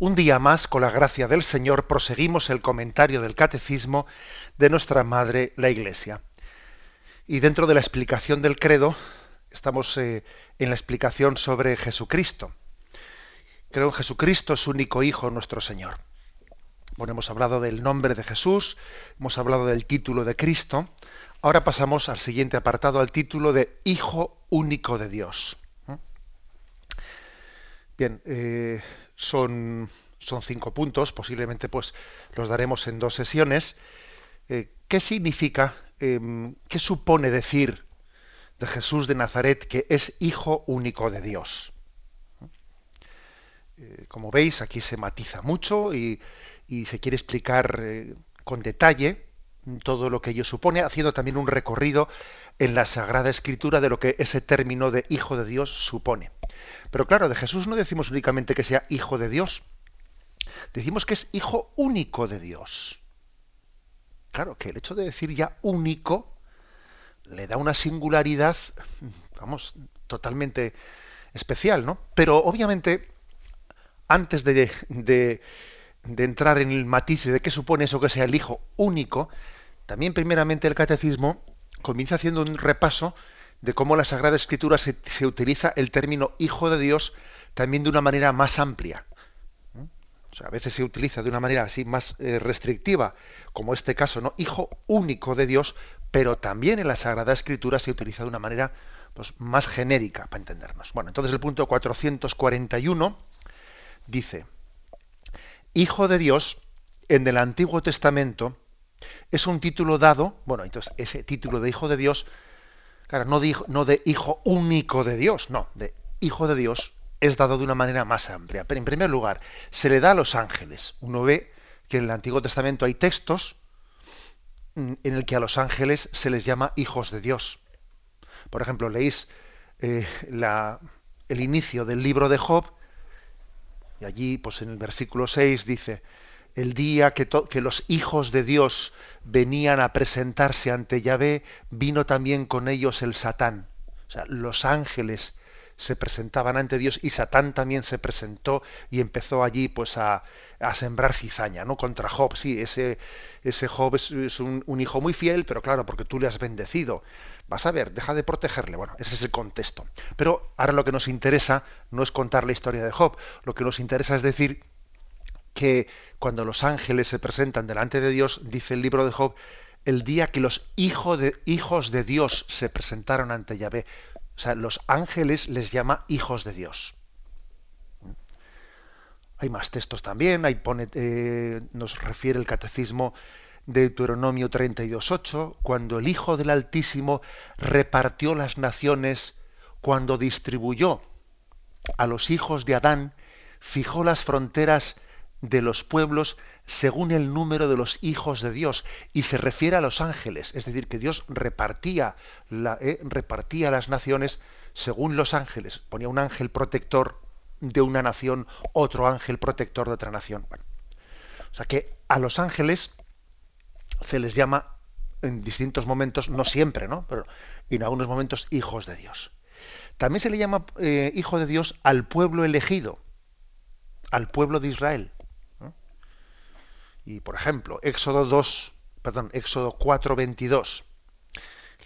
Un día más, con la gracia del Señor, proseguimos el comentario del Catecismo de nuestra Madre, la Iglesia. Y dentro de la explicación del credo, estamos eh, en la explicación sobre Jesucristo. Creo en Jesucristo, su único Hijo, nuestro Señor. Bueno, hemos hablado del nombre de Jesús, hemos hablado del título de Cristo. Ahora pasamos al siguiente apartado, al título de Hijo único de Dios. ¿Mm? Bien, eh, son, son cinco puntos, posiblemente pues los daremos en dos sesiones. Eh, ¿Qué significa, em, qué supone decir de Jesús de Nazaret que es hijo único de Dios? Eh, como veis, aquí se matiza mucho y, y se quiere explicar eh, con detalle todo lo que ello supone, haciendo también un recorrido en la Sagrada Escritura de lo que ese término de hijo de Dios supone. Pero claro, de Jesús no decimos únicamente que sea hijo de Dios, decimos que es hijo único de Dios. Claro, que el hecho de decir ya único le da una singularidad, vamos, totalmente especial, ¿no? Pero obviamente, antes de, de, de entrar en el matiz de qué supone eso que sea el hijo único, también primeramente el catecismo comienza haciendo un repaso de cómo la Sagrada Escritura se, se, utiliza el término Hijo de Dios también de una manera más amplia. ¿Mm? O sea, a veces se utiliza de una manera así más eh, restrictiva, como este caso, ¿no? Hijo único de Dios, pero también en la Sagrada Escritura se utiliza de una manera pues, más genérica, para entendernos. Bueno, entonces el punto 441 dice, Hijo de Dios, en el Antiguo Testamento, es un título dado, bueno, entonces ese título de Hijo de Dios Claro, no de, no de hijo único de Dios, no, de hijo de Dios es dado de una manera más amplia. Pero en primer lugar, se le da a los ángeles. Uno ve que en el Antiguo Testamento hay textos en el que a los ángeles se les llama hijos de Dios. Por ejemplo, leéis eh, la, el inicio del libro de Job, y allí, pues en el versículo 6 dice, el día que, los hijos de Dios venían a presentarse ante Yahvé, vino también con ellos el Satán. O sea, los ángeles se presentaban ante Dios y Satán también se presentó y empezó allí pues a, a sembrar cizaña, ¿no? Contra Job. Sí, ese, ese Job es, es un, un, hijo muy fiel, pero claro, porque tú le has bendecido. Vas a ver, deja de protegerle. Bueno, ese es el contexto. Pero ahora lo que nos interesa no es contar la historia de Job, lo que nos interesa es decir que cuando los ángeles se presentan delante de Dios, dice el libro de Job, el día que los hijos de, Dios se presentaron ante Yahvé. O sea, los ángeles les llama hijos de Dios. Hay más textos también, ahí pone, eh, nos refiere el catecismo de Deuteronomio 32.8, cuando el Hijo del Altísimo repartió las naciones, cuando distribuyó a los hijos de Adán, fijó las fronteras de los pueblos según el número de los hijos de Dios y se refiere a los ángeles, es decir, que Dios repartía, eh, repartía las naciones según los ángeles, ponía un ángel protector de una nación, otro ángel protector de otra nación. O sea que a los ángeles se les llama en distintos momentos, no siempre, ¿no? Pero en algunos momentos hijos de Dios. También se le llama eh, hijo de Dios al pueblo elegido, al pueblo de Israel. Y por ejemplo, Éxodo 2, perdón, Éxodo 4, 22,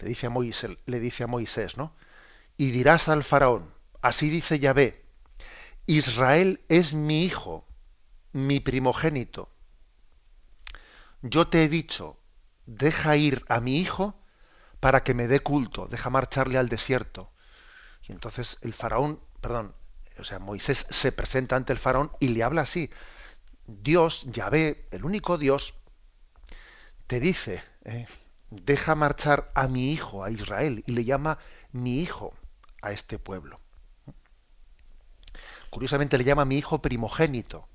le dice a Moisés, le dice a Moisés, ¿no? Y dirás al faraón, así dice Yahvé, Israel es mi hijo, mi primogénito. Yo te he dicho, deja ir a mi hijo para que me dé culto, deja marcharle al desierto. Y entonces el faraón, perdón, o sea, Moisés se presenta ante el faraón y le habla así, Dios, Yahvé, el único Dios, te dice, eh, deja marchar a mi hijo, a Israel, y le llama mi hijo a este pueblo. Curiosamente le llama mi hijo primogénito.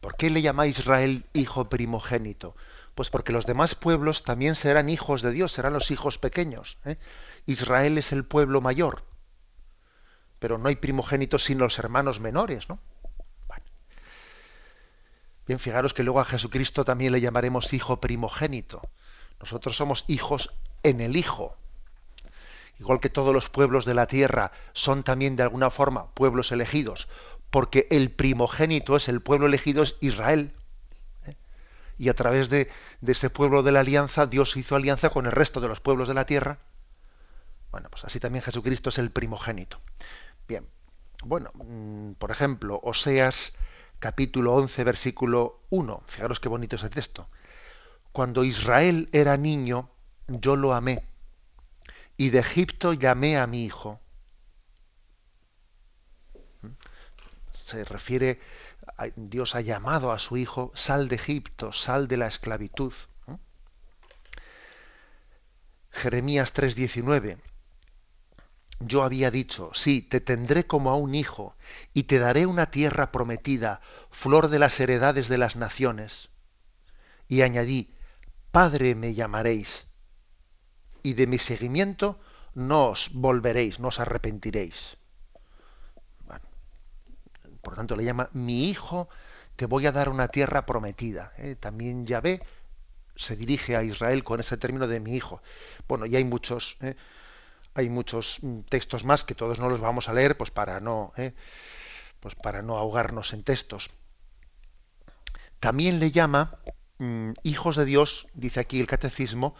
¿Por qué le llama a Israel hijo primogénito? Pues porque los demás pueblos también serán hijos de Dios, serán los hijos pequeños. ¿eh? Israel es el pueblo mayor, pero no hay primogénitos sin los hermanos menores, ¿no? Bien, fijaros que luego a Jesucristo también le llamaremos hijo primogénito. Nosotros somos hijos en el Hijo. Igual que todos los pueblos de la tierra son también de alguna forma pueblos elegidos, porque el primogénito es el pueblo elegido, es Israel. ¿eh? Y a través de, de, ese pueblo de la alianza, Dios hizo alianza con el resto de los pueblos de la tierra. Bueno, pues así también Jesucristo es el primogénito. Bien, bueno, mm, por ejemplo, Oseas capítulo 11, versículo 1. Fijaros qué bonito ese texto. Cuando Israel era niño, yo lo amé, y de Egipto llamé a mi hijo. ¿Mm? Se refiere, Dios ha llamado a su hijo, sal de Egipto, sal de la esclavitud. ¿Mm? Jeremías 3:19. Yo había dicho, sí, te tendré como a un hijo, y te daré una tierra prometida, flor de las heredades de las naciones. Y añadí, Padre me llamaréis, y de mi seguimiento no os volveréis, no os arrepentiréis. por tanto, le llama mi hijo, te voy a dar una tierra prometida. ¿eh? También Yahvé se dirige a Israel con ese término de mi hijo. Bueno, y hay muchos. ¿eh? Hay muchos mm, textos más que todos no los vamos a leer pues para no ¿eh? pues para no ahogarnos en textos. También le llama mm, hijos de Dios dice aquí el catecismo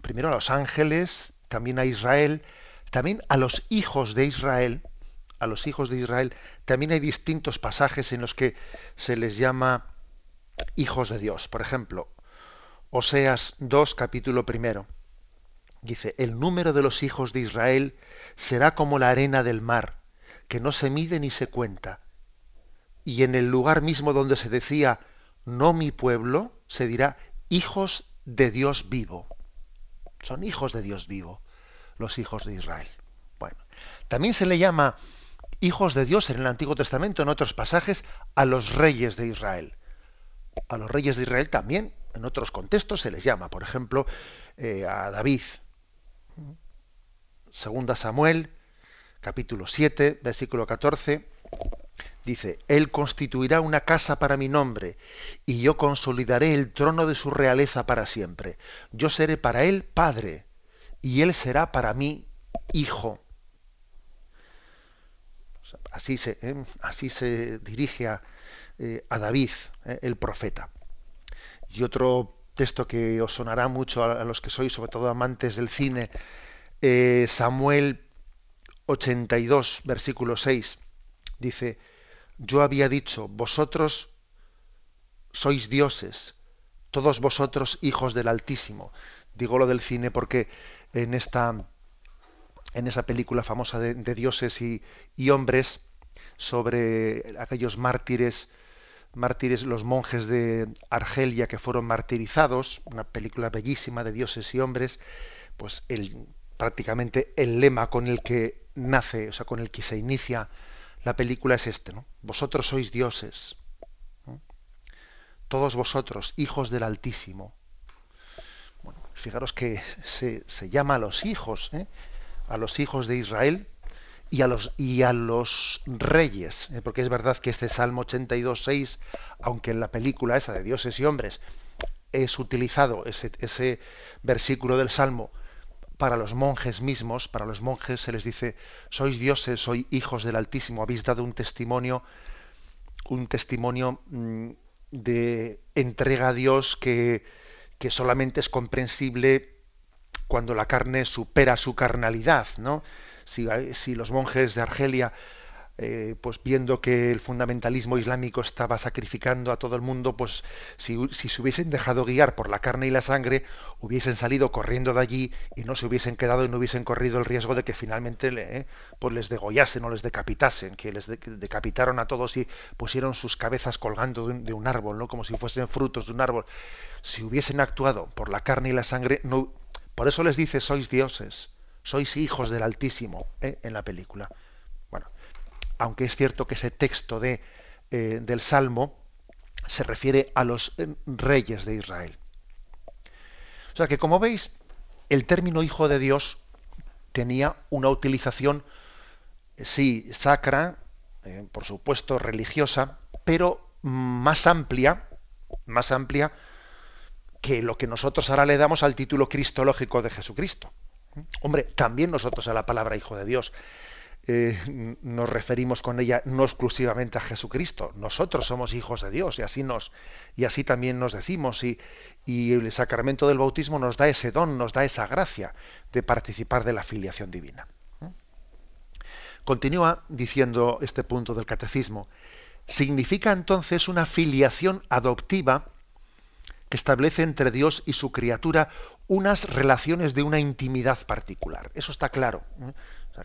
primero a los ángeles también a Israel también a los hijos de Israel a los hijos de Israel también hay distintos pasajes en los que se les llama hijos de Dios. Por ejemplo Oseas 2 capítulo primero Dice, el número de los hijos de Israel será como la arena del mar, que no se mide ni se cuenta. Y en el lugar mismo donde se decía, no mi pueblo, se dirá, hijos de Dios vivo. Son hijos de Dios vivo, los hijos de Israel. Bueno, también se le llama hijos de Dios en el Antiguo Testamento, en otros pasajes, a los reyes de Israel. A los reyes de Israel también, en otros contextos, se les llama, por ejemplo, eh, a David, Segunda Samuel, capítulo 7, versículo 14, dice, Él constituirá una casa para mi nombre, y yo consolidaré el trono de su realeza para siempre. Yo seré para Él padre, y Él será para mí hijo. Así se, ¿eh? así se dirige a, eh, David, ¿eh? el profeta. Y otro texto que os sonará mucho a, los que sois, sobre todo amantes del cine, eh, Samuel 82, versículo 6, dice, yo había dicho, vosotros sois dioses, todos vosotros hijos del Altísimo. Digo lo del cine porque en esta en esa película famosa de, dioses y, y, hombres sobre aquellos mártires mártires, los monjes de Argelia que fueron martirizados, una película bellísima de dioses y hombres, pues el, prácticamente el lema con el que nace, o sea, con el que se inicia la película es este, ¿no? Vosotros sois dioses, todos vosotros, hijos del Altísimo. Bueno, fijaros que se, llama a los hijos, ¿eh? a los hijos de Israel, y a los, y a los reyes, ¿eh? porque es verdad que este Salmo 82.6, aunque en la película esa de dioses y hombres es utilizado ese, ese versículo del Salmo para los monjes mismos, para los monjes se les dice, sois dioses, sois hijos del Altísimo, habéis dado un testimonio, un testimonio mm, de entrega a Dios que, que solamente es comprensible cuando la carne supera su carnalidad, ¿no? Si, los monjes de Argelia, eh, pues viendo que el fundamentalismo islámico estaba sacrificando a todo el mundo, pues si, se hubiesen dejado guiar por la carne y la sangre, hubiesen salido corriendo de allí y no se hubiesen quedado y no hubiesen corrido el riesgo de que finalmente eh, pues les degollasen o les decapitasen, que les decapitaron a todos y pusieron sus cabezas colgando de un, árbol, ¿no? como si fuesen frutos de un árbol. Si hubiesen actuado por la carne y la sangre, no, por eso les dice sois dioses sois hijos del Altísimo ¿eh? en la película. Bueno, aunque es cierto que ese texto de, eh, del Salmo se refiere a los eh, reyes de Israel. O sea que, como veis, el término hijo de Dios tenía una utilización, sí, sacra, por supuesto, religiosa, pero más amplia, más amplia que lo que nosotros ahora le damos al título cristológico de Jesucristo. Hombre, también nosotros a la palabra hijo de Dios eh, nos referimos con ella no exclusivamente a Jesucristo. Nosotros somos hijos de Dios y así nos y así también nos decimos y, y el sacramento del bautismo nos da ese don, nos da esa gracia de participar de la filiación divina. Continúa diciendo este punto del catecismo. Significa entonces una filiación adoptiva que establece entre Dios y su criatura unas relaciones de una intimidad particular. Eso está claro. ¿eh?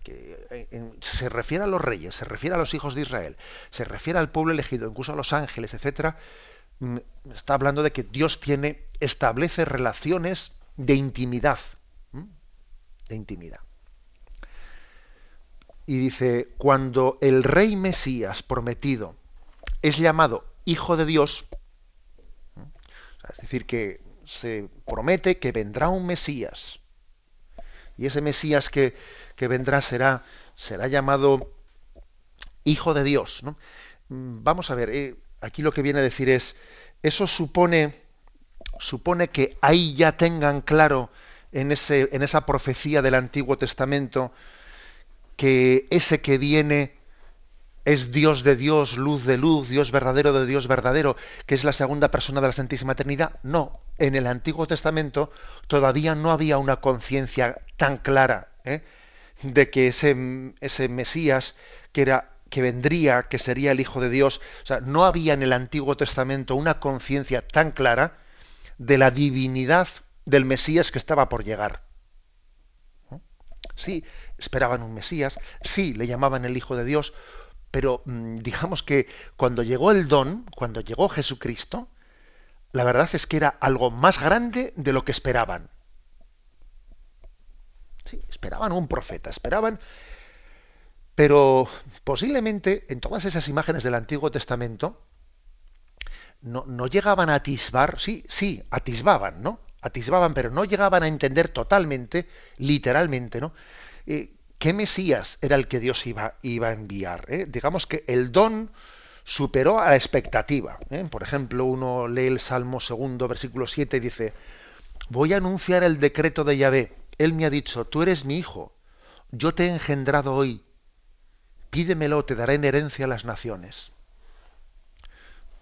que eh, se refiere a los reyes, se refiere a los hijos de Israel, se refiere al pueblo elegido, incluso a los ángeles, etcétera. Mm, está hablando de que Dios tiene, establece relaciones de intimidad, de intimidad. Y dice, cuando el rey Mesías prometido es llamado hijo de Dios, es decir, que se promete que vendrá un Mesías. Y ese Mesías que, vendrá será, será llamado Hijo de Dios. Mm, vamos a ver, eh, aquí lo que viene a decir es, eso supone, supone que ahí ya tengan claro en, ese, en esa profecía del Antiguo Testamento que ese que viene es Dios de Dios, luz de luz, Dios verdadero de Dios verdadero, que es la segunda persona de la Santísima Trinidad. No, en el Antiguo Testamento todavía no había una conciencia tan clara ¿eh? de que ese, ese Mesías que era que vendría, que sería el Hijo de Dios, o sea, no había en el Antiguo Testamento una conciencia tan clara de la divinidad del Mesías que estaba por llegar. Sí, esperaban un Mesías, sí, le llamaban el Hijo de Dios, pero mm, digamos que cuando llegó el don, cuando llegó Jesucristo, la verdad es que era algo más grande de lo que esperaban. Sí, esperaban un profeta, esperaban, pero posiblemente en todas esas imágenes del Antiguo Testamento no, no llegaban a atisbar, sí, sí, atisbaban, ¿no? Atisbaban, pero no llegaban a entender totalmente, literalmente, ¿no? Eh, qué Mesías era el que Dios iba, a enviar. Eh? Digamos que el don superó a la expectativa. ¿eh? Por ejemplo, uno lee el Salmo segundo, versículo 7 y dice, voy a anunciar el decreto de Yahvé. Él me ha dicho, tú eres mi hijo, yo te he engendrado hoy, pídemelo, te daré en herencia a las naciones.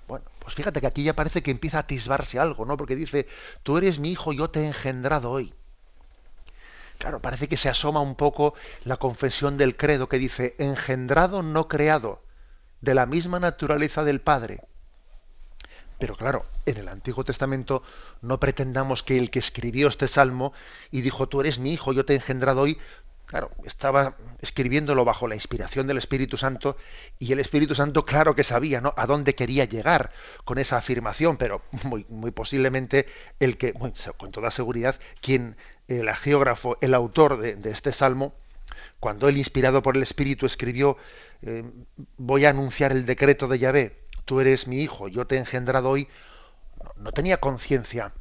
Bueno, pues fíjate que aquí ya parece que empieza a atisbarse algo, ¿no? Porque dice, tú eres mi hijo, yo te he engendrado hoy. Claro, parece que se asoma un poco la confesión del credo que dice, engendrado, no creado, de la misma naturaleza del Padre. Pero claro, en el Antiguo Testamento no pretendamos que el que escribió este salmo y dijo, tú eres mi hijo, yo te he engendrado hoy, claro, estaba escribiéndolo bajo la inspiración del Espíritu Santo y el Espíritu Santo claro que sabía ¿no? a dónde quería llegar con esa afirmación, pero muy, posiblemente el que, con toda seguridad, quien el geógrafo, el autor de, este salmo, cuando él, inspirado por el Espíritu, escribió, eh, voy a anunciar el decreto de Yahvé, tú eres mi hijo, yo te he engendrado hoy, no, tenía conciencia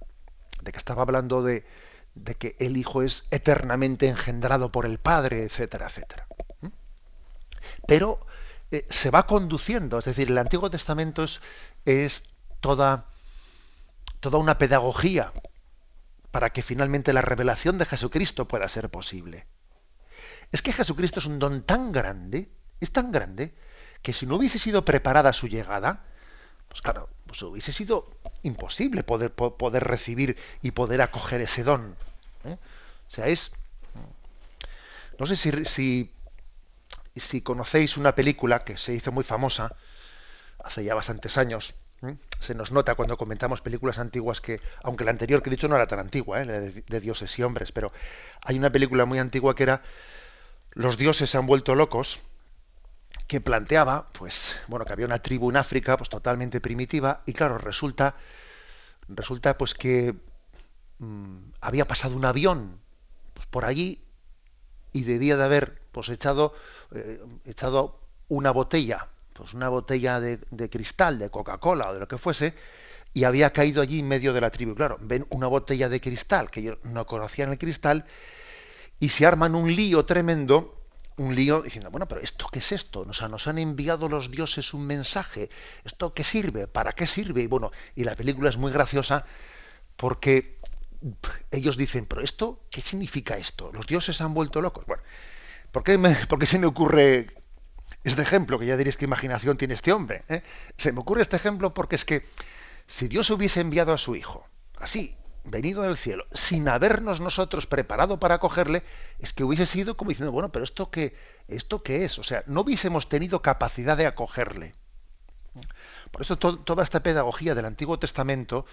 de que estaba hablando de, de, que el hijo es eternamente engendrado por el Padre, etcétera, etcétera. ¿Mm? Pero eh, se va conduciendo, es decir, el Antiguo Testamento es, toda, toda una pedagogía para que finalmente la revelación de Jesucristo pueda ser posible. Es que Jesucristo es un don tan grande, es tan grande, que si no hubiese sido preparada su llegada, pues claro, pues hubiese sido imposible poder, poder recibir y poder acoger ese don. ¿eh? O sea, es... No sé si, si, si conocéis una película que se hizo muy famosa hace ya bastantes años, se nos nota cuando comentamos películas antiguas que, aunque la anterior que he dicho no era tan antigua, ¿eh? de, dioses y hombres, pero hay una película muy antigua que era Los dioses se han vuelto locos, que planteaba, pues, bueno, que había una tribu en África, pues totalmente primitiva, y claro, resulta, resulta pues que mm, había pasado un avión pues, por allí y debía de haber pues echado, eh, echado una botella pues una botella de, de cristal, de Coca-Cola o de lo que fuese, y había caído allí en medio de la tribu. Claro, ven una botella de cristal, que ellos no conocían el cristal, y se arman un lío tremendo, un lío diciendo, bueno, pero ¿esto qué es esto? O sea, nos han enviado los dioses un mensaje. ¿Esto qué sirve? ¿Para qué sirve? Y bueno, y la película es muy graciosa porque ellos dicen, pero esto, ¿qué significa esto? Los dioses se han vuelto locos. Bueno, ¿por qué, por qué se me ocurre este ejemplo? Que ya diréis qué imaginación tiene este hombre. ¿eh? Se me ocurre este ejemplo porque es que si Dios hubiese enviado a su Hijo, así, venido del cielo, sin habernos nosotros preparado para acogerle, es que hubiese sido como diciendo, bueno, pero esto qué, esto qué es, o sea, no hubiésemos tenido capacidad de acogerle. Por eso toda esta pedagogía del Antiguo Testamento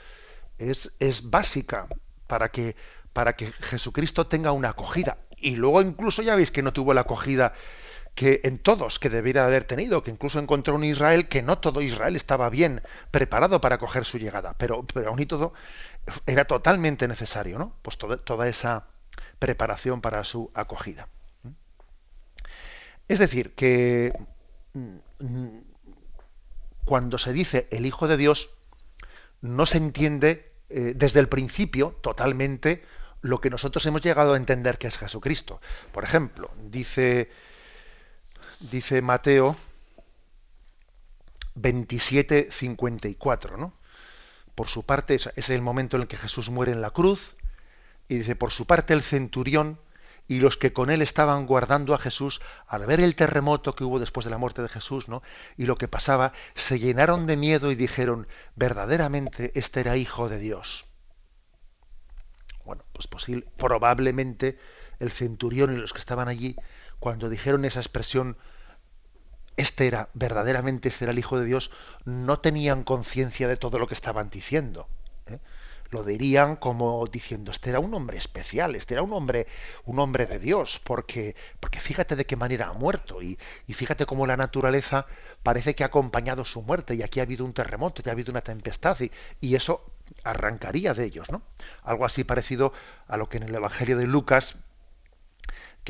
es, es básica para que, para que Jesucristo tenga una acogida. Y luego incluso ya veis que no tuvo la acogida que en todos que debiera haber tenido, que incluso encontró un Israel que no todo Israel estaba bien preparado para acoger su llegada, pero, pero aún y todo era totalmente necesario, ¿no? Pues toda, esa preparación para su acogida. Es decir, que mm, cuando se dice el Hijo de Dios, no se entiende eh, desde el principio totalmente lo que nosotros hemos llegado a entender que es Jesucristo. Por ejemplo, dice dice Mateo 27, 54, ¿no? Por su parte, es el momento en el que Jesús muere en la cruz, y dice, por su parte el centurión y los que con él estaban guardando a Jesús, al ver el terremoto que hubo después de la muerte de Jesús, ¿no? Y lo que pasaba, se llenaron de miedo y dijeron, verdaderamente este era hijo de Dios. Bueno, pues posible, probablemente el centurión y los que estaban allí cuando dijeron esa expresión, este era, verdaderamente este era el Hijo de Dios, no tenían conciencia de todo lo que estaban diciendo. ¿eh? Lo dirían como diciendo, este era un hombre especial, este era un hombre, un hombre de Dios, porque, porque fíjate de qué manera ha muerto, y, fíjate cómo la naturaleza parece que ha acompañado su muerte, y aquí ha habido un terremoto, y ha habido una tempestad, y, y eso arrancaría de ellos, ¿no? Algo así parecido a lo que en el Evangelio de Lucas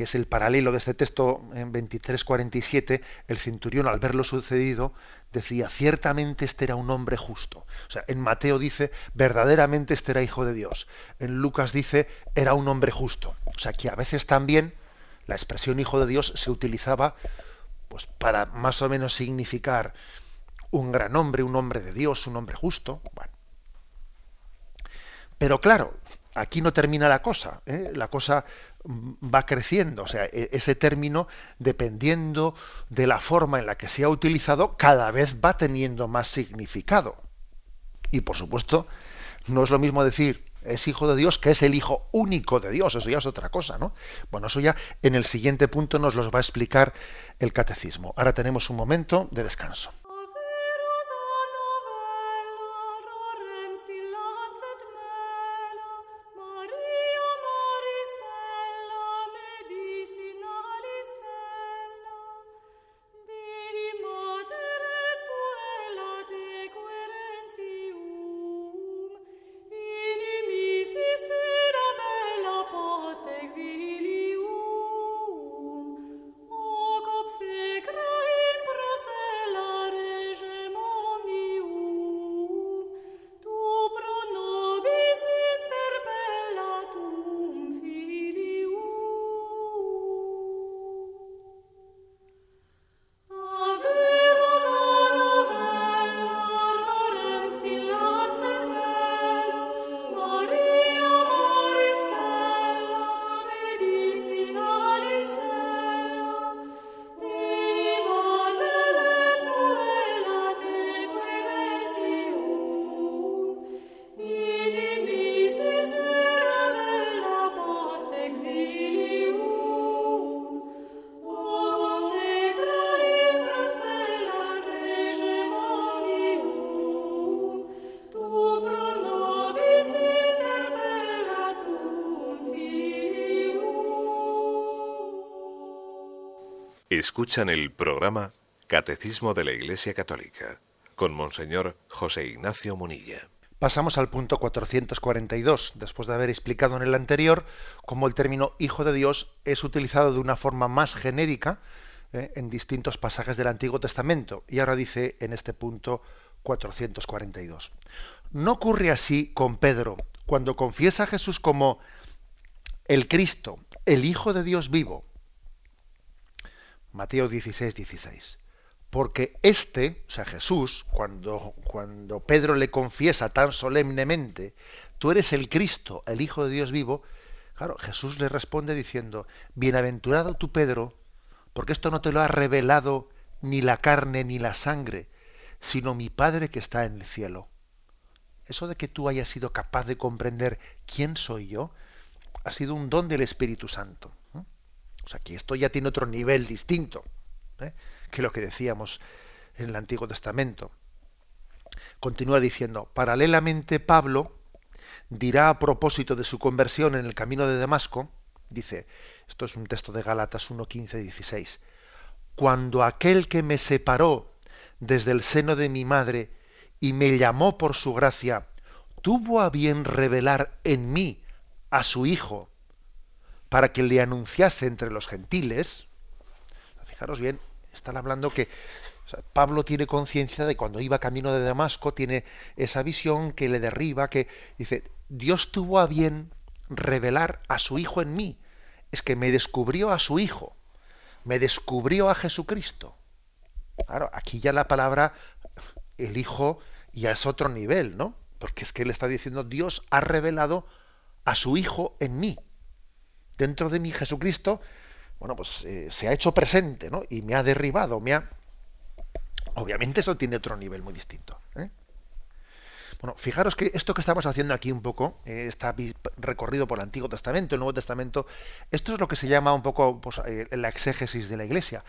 que es el paralelo de este texto en 23:47, el centurión al ver lo sucedido decía, ciertamente este era un hombre justo. O sea, en Mateo dice, verdaderamente este era hijo de Dios. En Lucas dice, era un hombre justo. O sea, que a veces también la expresión hijo de Dios se utilizaba pues para más o menos significar un gran hombre, un hombre de Dios, un hombre justo. Bueno. Pero claro, aquí no termina la cosa. ¿eh? La cosa va creciendo. O sea, e-, ese término, dependiendo de la forma en la que se ha utilizado, cada vez va teniendo más significado. Y por supuesto, no es lo mismo decir es hijo de Dios que es el hijo único de Dios. Eso ya es otra cosa, ¿no? Bueno, eso ya en el siguiente punto nos los va a explicar el catecismo. Ahora tenemos un momento de descanso. Escuchan el programa Catecismo de la Iglesia Católica con Monseñor José Ignacio Munilla. Pasamos al punto 442, después de haber explicado en el anterior cómo el término Hijo de Dios es utilizado de una forma más genérica ¿eh? en distintos pasajes del Antiguo Testamento. Y ahora dice en este punto 442. No ocurre así con Pedro, cuando confiesa a Jesús como el Cristo, el Hijo de Dios vivo. Mateo 16, 16. Porque este, o sea, Jesús, cuando, cuando Pedro le confiesa tan solemnemente, tú eres el Cristo, el Hijo de Dios vivo, claro, Jesús le responde diciendo, bienaventurado tú, Pedro, porque esto no te lo ha revelado ni la carne ni la sangre, sino mi Padre que está en el cielo. Eso de que tú hayas sido capaz de comprender quién soy yo, ha sido un don del Espíritu Santo. O sea, esto ya tiene otro nivel distinto ¿eh? que lo que decíamos en el Antiguo Testamento. Continúa diciendo, paralelamente Pablo dirá a propósito de su conversión en el camino de Damasco, dice, esto es un texto de Galatas 1, 15, 16, cuando aquel que me separó desde el seno de mi madre y me llamó por su gracia, tuvo a bien revelar en mí a su Hijo para que le anunciase entre los gentiles, fijaros bien, están hablando que Pablo tiene conciencia de cuando iba camino de Damasco, tiene esa visión que le derriba, que dice, Dios tuvo a bien revelar a su Hijo en mí. Es que me descubrió a su Hijo, me descubrió a Jesucristo. Claro, aquí ya la palabra el Hijo ya es otro nivel, ¿no? Porque es que él está diciendo, Dios ha revelado a su Hijo en mí. Dentro de mí Jesucristo, bueno, pues eh, se ha hecho presente, ¿no? Y me ha derribado, me ha... Obviamente eso tiene otro nivel muy distinto. ¿eh? Bueno, fijaros que esto que estamos haciendo aquí un poco, eh, está recorrido por el Antiguo Testamento, el Nuevo Testamento, esto es lo que se llama un poco pues, la exégesis de la Iglesia.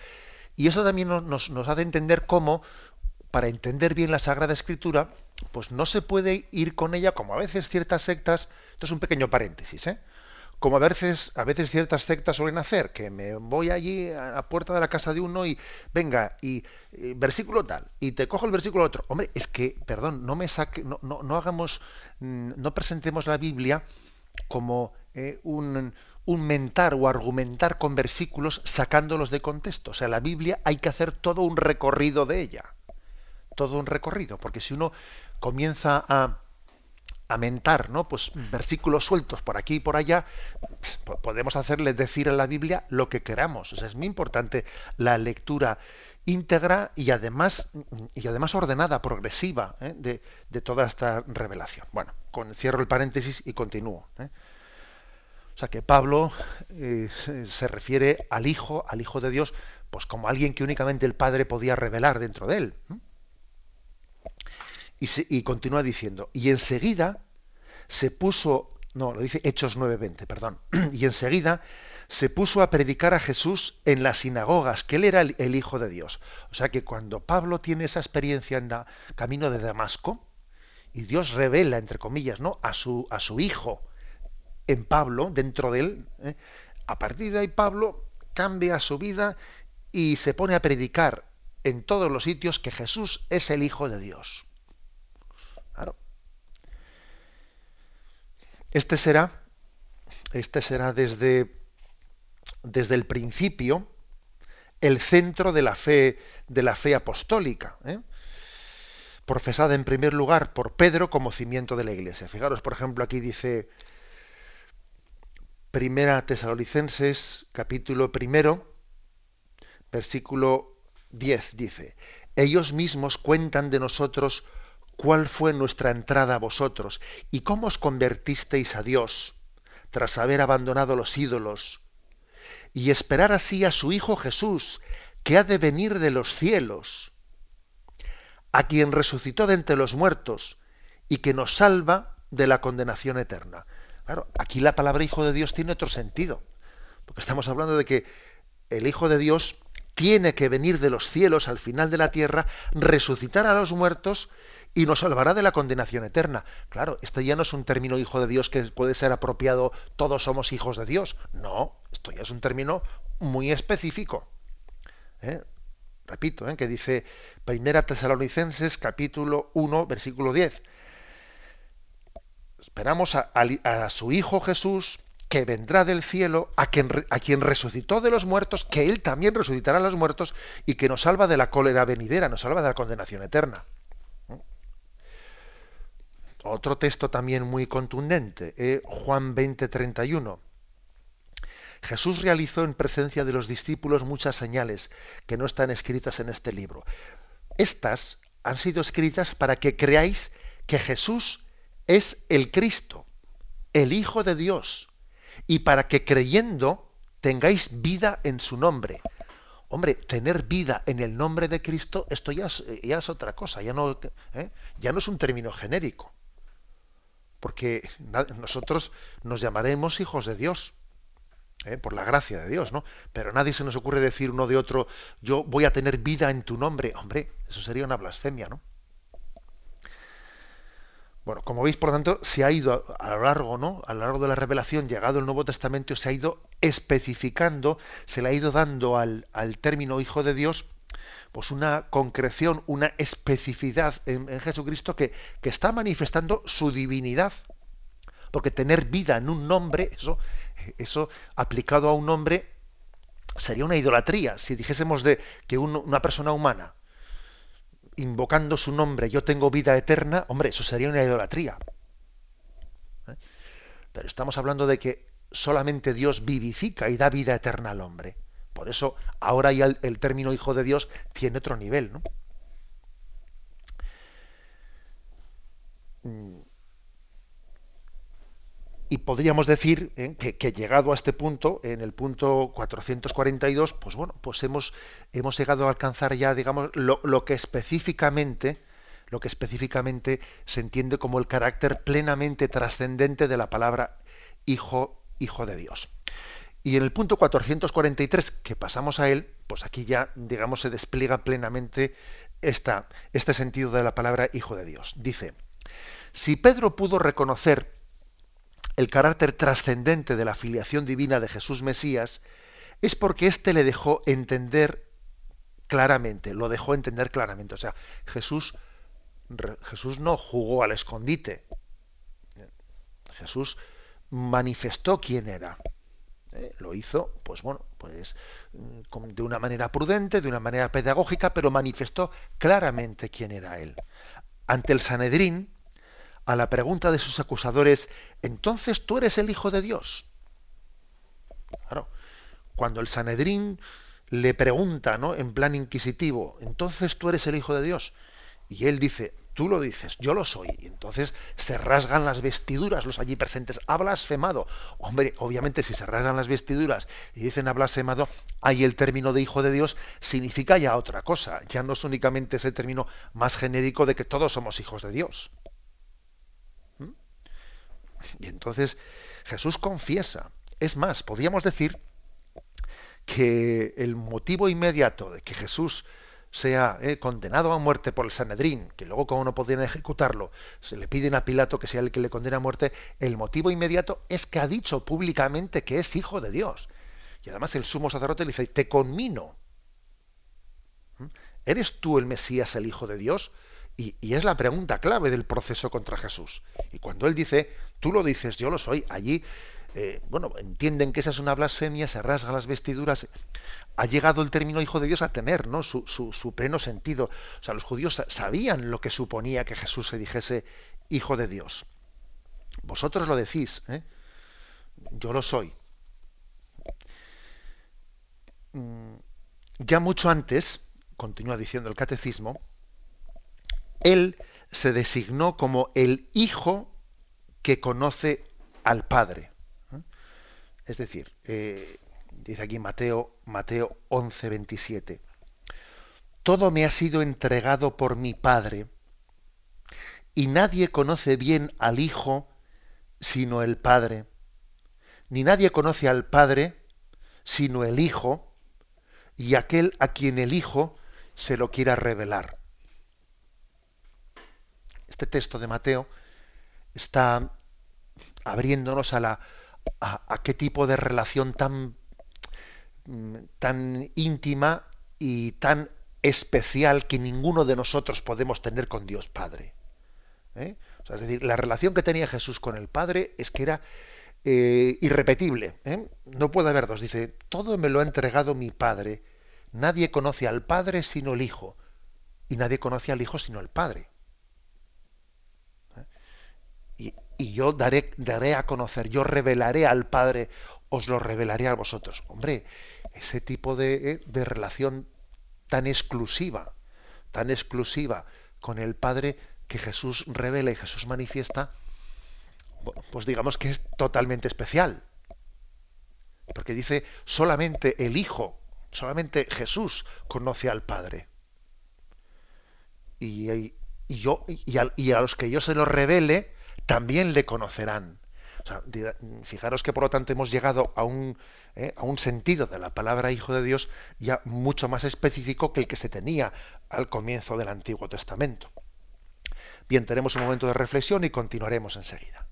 Y eso también nos, nos hace entender cómo, para entender bien la Sagrada Escritura, pues no se puede ir con ella como a veces ciertas sectas esto es un pequeño paréntesis, ¿eh? Como a veces, a veces ciertas sectas suelen hacer, que me voy allí a la puerta de la casa de uno y venga, y, versículo tal, y te cojo el versículo otro. Hombre, es que, perdón, no me saque, no, no, hagamos, mm, no presentemos la Biblia como eh, un, un mentar o argumentar con versículos sacándolos de contexto. O sea, la Biblia hay que hacer todo un recorrido de ella. Todo un recorrido. Porque si uno comienza a, a mentar, ¿no? Pues versículos sueltos por aquí y por allá, podemos hacerle decir a la Biblia lo que queramos. es muy importante la lectura íntegra y además, y además ordenada, progresiva, ¿eh? de, toda esta revelación. Bueno, con, cierro el paréntesis y continúo. ¿eh? O sea que Pablo eh, se, refiere al Hijo, al Hijo de Dios, pues como alguien que únicamente el Padre podía revelar dentro de él. Y, continúa diciendo, y enseguida se puso, no, lo dice Hechos 9:20, perdón, y enseguida se puso a predicar a Jesús en las sinagogas, que él era el, Hijo de Dios. O sea que cuando Pablo tiene esa experiencia en el camino de Damasco, y Dios revela, entre comillas, ¿no? a, su, su Hijo en Pablo, dentro de él, ¿eh? a partir de ahí Pablo cambia su vida y se pone a predicar en todos los sitios que Jesús es el Hijo de Dios. Este será, este será desde, desde el principio el centro de la fe, de la fe apostólica, ¿eh? profesada en primer lugar por Pedro como cimiento de la Iglesia. Fijaros, por ejemplo, aquí dice Primera Tesalonicenses, capítulo primero, versículo 10, dice, ellos mismos cuentan de nosotros cuál fue nuestra entrada a vosotros y cómo os convertisteis a Dios tras haber abandonado los ídolos y esperar así a su Hijo Jesús, que ha de venir de los cielos, a quien resucitó de entre los muertos y que nos salva de la condenación eterna. Claro, aquí la palabra Hijo de Dios tiene otro sentido, porque estamos hablando de que el Hijo de Dios tiene que venir de los cielos al final de la tierra, resucitar a los muertos y nos salvará de la condenación eterna. Claro, esto ya no es un término hijo de Dios que puede ser apropiado, todos somos hijos de Dios. No, esto ya es un término muy específico. ¿Eh? Repito, ¿eh? que dice Primera Tesalonicenses capítulo 1, versículo 10. Esperamos a, su Hijo Jesús, que vendrá del cielo, a quien, a quien resucitó de los muertos, que Él también resucitará a los muertos y que nos salva de la cólera venidera, nos salva de la condenación eterna. Otro texto también muy contundente, eh, Juan 20, 31. Jesús realizó en presencia de los discípulos muchas señales que no están escritas en este libro. Estas han sido escritas para que creáis que Jesús es el Cristo, el Hijo de Dios, y para que creyendo tengáis vida en su nombre. Hombre, tener vida en el nombre de Cristo, esto ya es, otra cosa, ¿eh? ya no es un término genérico porque nosotros nos llamaremos hijos de Dios, ¿eh? por la gracia de Dios, ¿no? Pero nadie se nos ocurre decir uno de otro, yo voy a tener vida en tu nombre. Hombre, eso sería una blasfemia, ¿no? Bueno, como veis, por tanto, se ha ido a, lo largo, ¿no? A lo largo de la revelación, llegado el Nuevo Testamento, se ha ido especificando, se le ha ido dando al, al término hijo de Dios pues una concreción, una especificidad en, Jesucristo que, que, está manifestando su divinidad. Porque tener vida en un nombre, eso, eso aplicado a un nombre, sería una idolatría. Si dijésemos de que una persona humana, invocando su nombre, yo tengo vida eterna, hombre, eso sería una idolatría. ¿Eh? Pero estamos hablando de que solamente Dios vivifica y da vida eterna al hombre. Por eso ahora ya el, término hijo de Dios tiene otro nivel, ¿no? Y podríamos decir ¿eh? que, llegado a este punto, en el punto 442, pues bueno, pues hemos, hemos llegado a alcanzar ya, digamos, lo, lo, que específicamente, lo que específicamente se entiende como el carácter plenamente trascendente de la palabra hijo, hijo de Dios. Y en el punto 443, que pasamos a él, pues aquí ya, digamos, se despliega plenamente esta, este sentido de la palabra Hijo de Dios. Dice, si Pedro pudo reconocer el carácter trascendente de la filiación divina de Jesús Mesías, es porque éste le dejó entender claramente, lo dejó entender claramente. O sea, Jesús, Jesús no jugó al escondite. Jesús manifestó quién era. ¿Eh? lo hizo, pues bueno, pues mm, de una manera prudente, de una manera pedagógica, pero manifestó claramente quién era él. Ante el Sanedrín, a la pregunta de sus acusadores, entonces tú eres el Hijo de Dios. Claro, cuando el Sanedrín le pregunta, ¿no? En plan inquisitivo, entonces tú eres el Hijo de Dios. Y él dice, tú lo dices, yo lo soy. Y entonces se rasgan las vestiduras los allí presentes. Ha blasfemado. Hombre, obviamente si se rasgan las vestiduras y dicen ha blasfemado, ahí el término de hijo de Dios significa ya otra cosa. Ya no es únicamente ese término más genérico de que todos somos hijos de Dios. ¿Mm? Y entonces Jesús confiesa. Es más, podríamos decir que el motivo inmediato de que Jesús sea eh, condenado a muerte por el Sanedrín, que luego como no podían ejecutarlo, se le piden a Pilato que sea el que le condene a muerte, el motivo inmediato es que ha dicho públicamente que es hijo de Dios. Y además el sumo sacerdote le dice, te conmino. ¿Mm? ¿Eres tú el Mesías, el Hijo de Dios? Y, es la pregunta clave del proceso contra Jesús. Y cuando él dice, tú lo dices, yo lo soy, allí eh, bueno, entienden que esa es una blasfemia, se rasgan las vestiduras. Ha llegado el término hijo de Dios a tener ¿no? su, su, pleno sentido. O sea, los judíos sabían lo que suponía que Jesús se dijese hijo de Dios. Vosotros lo decís, ¿eh? yo lo soy. Mm, ya mucho antes, continúa diciendo el catecismo, él se designó como el hijo que conoce al Padre. Es decir, eh, dice aquí Mateo, Mateo 11, 27. Todo me ha sido entregado por mi Padre, y nadie conoce bien al Hijo sino el Padre, ni nadie conoce al Padre sino el Hijo, y aquel a quien el Hijo se lo quiera revelar. Este texto de Mateo está abriéndonos a la a, qué tipo de relación tan, tan íntima y tan especial que ninguno de nosotros podemos tener con Dios Padre. ¿eh? es decir, la relación que tenía Jesús con el Padre es que era eh, irrepetible. ¿eh? No puede haber dos. Dice, todo me lo ha entregado mi Padre. Nadie conoce al Padre sino el Hijo. Y nadie conoce al Hijo sino el Padre. ¿Eh? Y, y, yo daré, daré a conocer, yo revelaré al Padre, os lo revelaré a vosotros. Hombre, ese tipo de, de relación tan exclusiva, tan exclusiva con el Padre que Jesús revela y Jesús manifiesta, pues digamos que es totalmente especial. Porque dice, solamente el Hijo, solamente Jesús conoce al Padre. Y, y yo, y a, y a, los que yo se lo revele, también le conocerán. Fijaros que por lo tanto hemos llegado a un, eh, a un sentido de la palabra Hijo de Dios ya mucho más específico que el que se tenía al comienzo del Antiguo Testamento. Bien, tenemos un momento de reflexión y continuaremos enseguida.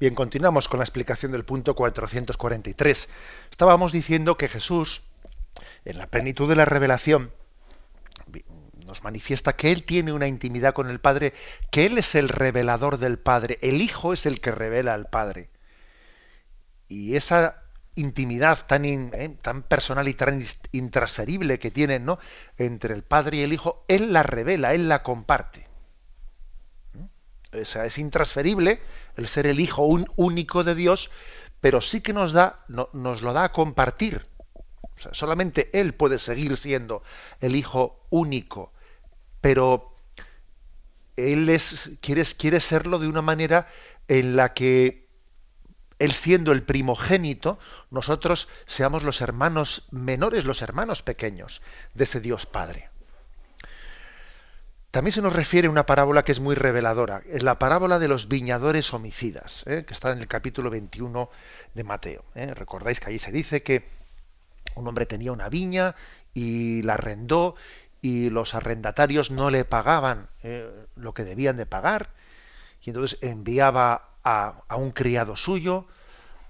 Bien, continuamos con la explicación del punto 443. Estábamos diciendo que Jesús, en la plenitud de la revelación, nos manifiesta que Él tiene una intimidad con el Padre, que Él es el revelador del Padre, el Hijo es el que revela al Padre. Y esa intimidad tan, eh, personal y tan intransferible que tienen ¿no? entre el Padre y el Hijo, Él la revela, Él la comparte. Sea, es intransferible el ser el Hijo único de Dios, pero sí que nos da, nos lo da a compartir. Solamente Él puede seguir siendo el Hijo único, pero Él es, quiere, quiere serlo de una manera en la que Él siendo el primogénito, nosotros seamos los hermanos menores, los hermanos pequeños de ese Dios Padre. También se nos refiere una parábola que es muy reveladora, es la parábola de los viñadores homicidas, ¿eh? que está en el capítulo 21 de Mateo. ¿eh? Recordáis que allí se dice que un hombre tenía una viña y la arrendó y los arrendatarios no le pagaban ¿eh? lo que debían de pagar y entonces enviaba a, a un criado suyo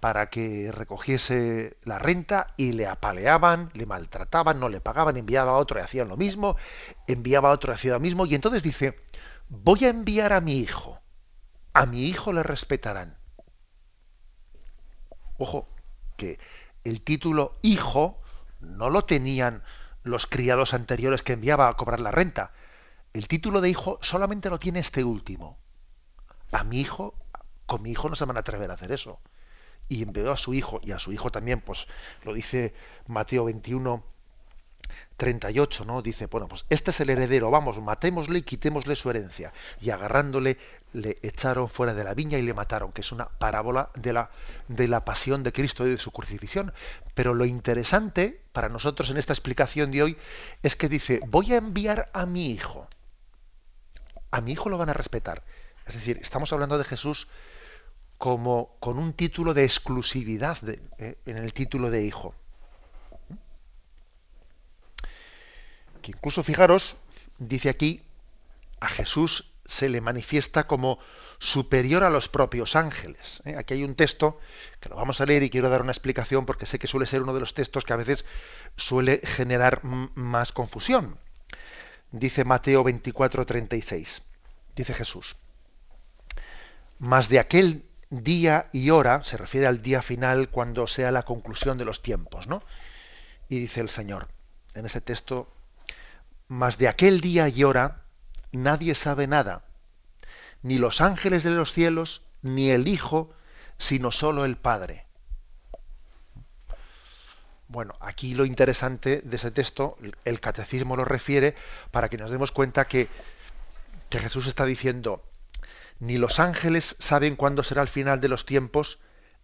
para que recogiese la renta y le apaleaban, le maltrataban, no le pagaban, enviaba a otro y hacían lo mismo, enviaba a otro y hacía lo mismo, y entonces dice, voy a enviar a mi hijo, a mi hijo le respetarán. Ojo, que el título hijo no lo tenían los criados anteriores que enviaba a cobrar la renta. El título de hijo solamente lo tiene este último. A mi hijo, con mi hijo no se van a atrever a hacer eso y envió a su hijo, y a su hijo también, pues lo dice Mateo 21, 38, ¿no? Dice, bueno, pues este es el heredero, vamos, matémosle y quitémosle su herencia. Y agarrándole, le echaron fuera de la viña y le mataron, que es una parábola de la, de la pasión de Cristo y de su crucifixión. Pero lo interesante para nosotros en esta explicación de hoy es que dice, voy a enviar a mi hijo. A mi hijo lo van a respetar. Es decir, estamos hablando de Jesús como con un título de exclusividad eh, en el título de hijo. Que incluso, fijaros, dice aquí, a Jesús se le manifiesta como superior a los propios ángeles. ¿eh? Aquí hay un texto que lo vamos a leer y quiero dar una explicación porque sé que suele ser uno de los textos que a veces suele generar más confusión. Dice Mateo 24, 36. Dice Jesús. Más de aquel día y hora, se refiere al día final cuando sea la conclusión de los tiempos, ¿no? Y dice el Señor en ese texto, más de aquel día y hora nadie sabe nada, ni los ángeles de los cielos, ni el Hijo, sino solo el Padre. Bueno, aquí lo interesante de ese texto, el catecismo lo refiere para que nos demos cuenta que Jesús está diciendo, ni los ángeles saben cuándo será el final de los tiempos,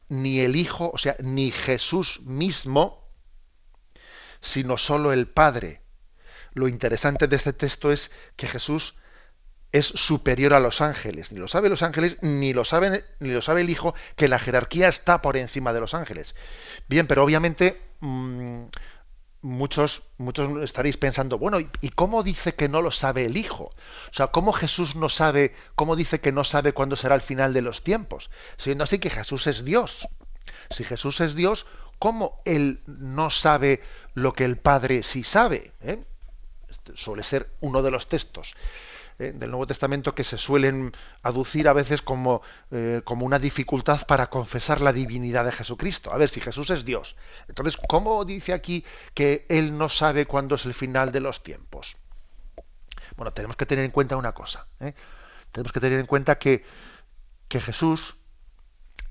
ni el Hijo, o sea, ni Jesús mismo, sino solo el Padre. Lo interesante de este texto es que Jesús es superior a los ángeles. Ni lo saben los ángeles, ni lo, saben, ni lo sabe el Hijo, que la jerarquía está por encima de los ángeles. Bien, pero obviamente mm, muchos, muchos estaréis pensando, bueno, ¿y cómo dice que no lo sabe el Hijo? O sea, ¿cómo Jesús no sabe, cómo dice que no sabe cuándo será el final de los tiempos? Siendo así que Jesús es Dios. Si Jesús es Dios, ¿cómo Él no sabe lo que el Padre sí sabe? ¿Eh? Este suele ser uno de los textos. ¿Eh? del Nuevo Testamento que se suelen aducir a veces como, eh, como una dificultad para confesar la divinidad de Jesucristo. A ver, si Jesús es Dios, entonces, ¿cómo dice aquí que Él no sabe cuándo es el final de los tiempos? Bueno, tenemos que tener en cuenta una cosa. ¿eh? Tenemos que tener en cuenta que, que Jesús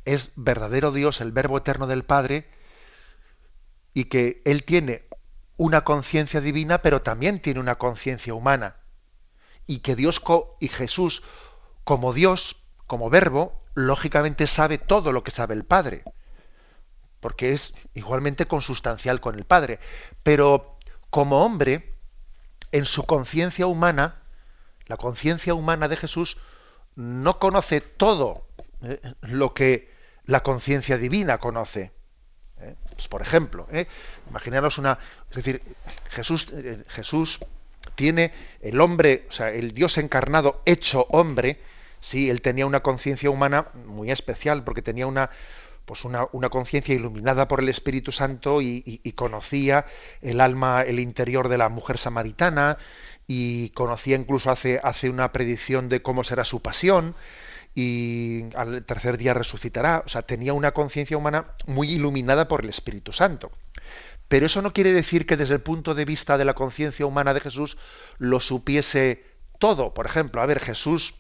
es verdadero Dios, el Verbo eterno del Padre, y que Él tiene una conciencia divina, pero también tiene una conciencia humana y que Dios y Jesús, como Dios, como verbo, lógicamente sabe todo lo que sabe el Padre, porque es igualmente consustancial con el Padre. Pero como hombre, en su conciencia humana, la conciencia humana de Jesús no conoce todo eh, lo que la conciencia divina conoce. ¿eh? Pues, por ejemplo, ¿eh? imaginaros una, es decir, Jesús, Jesús tiene el hombre, o sea, el Dios encarnado hecho hombre, sí, él tenía una conciencia humana muy especial, porque tenía una, pues una, conciencia iluminada por el Espíritu Santo y, conocía el alma, el interior de la mujer samaritana, y conocía incluso hace, hace una predicción de cómo será su pasión, y al tercer día resucitará. O sea, tenía una conciencia humana muy iluminada por el Espíritu Santo. Pero eso no quiere decir que desde el punto de vista de la conciencia humana de Jesús lo supiese todo. Por ejemplo, a ver, Jesús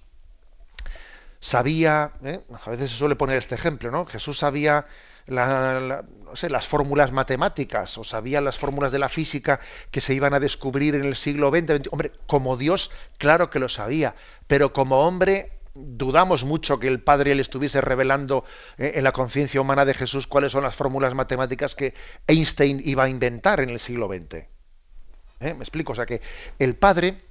sabía, ¿eh? a veces se suele poner este ejemplo, ¿no? Jesús sabía las fórmulas matemáticas o sabía las fórmulas de la física que se iban a descubrir en el siglo XX. Hombre, como Dios, claro que lo sabía, pero como hombre dudamos mucho que el Padre le estuviese revelando eh, en la conciencia humana de Jesús cuáles son las fórmulas matemáticas que Einstein iba a inventar en el siglo XX. ¿Eh? Me explico, o sea que el Padre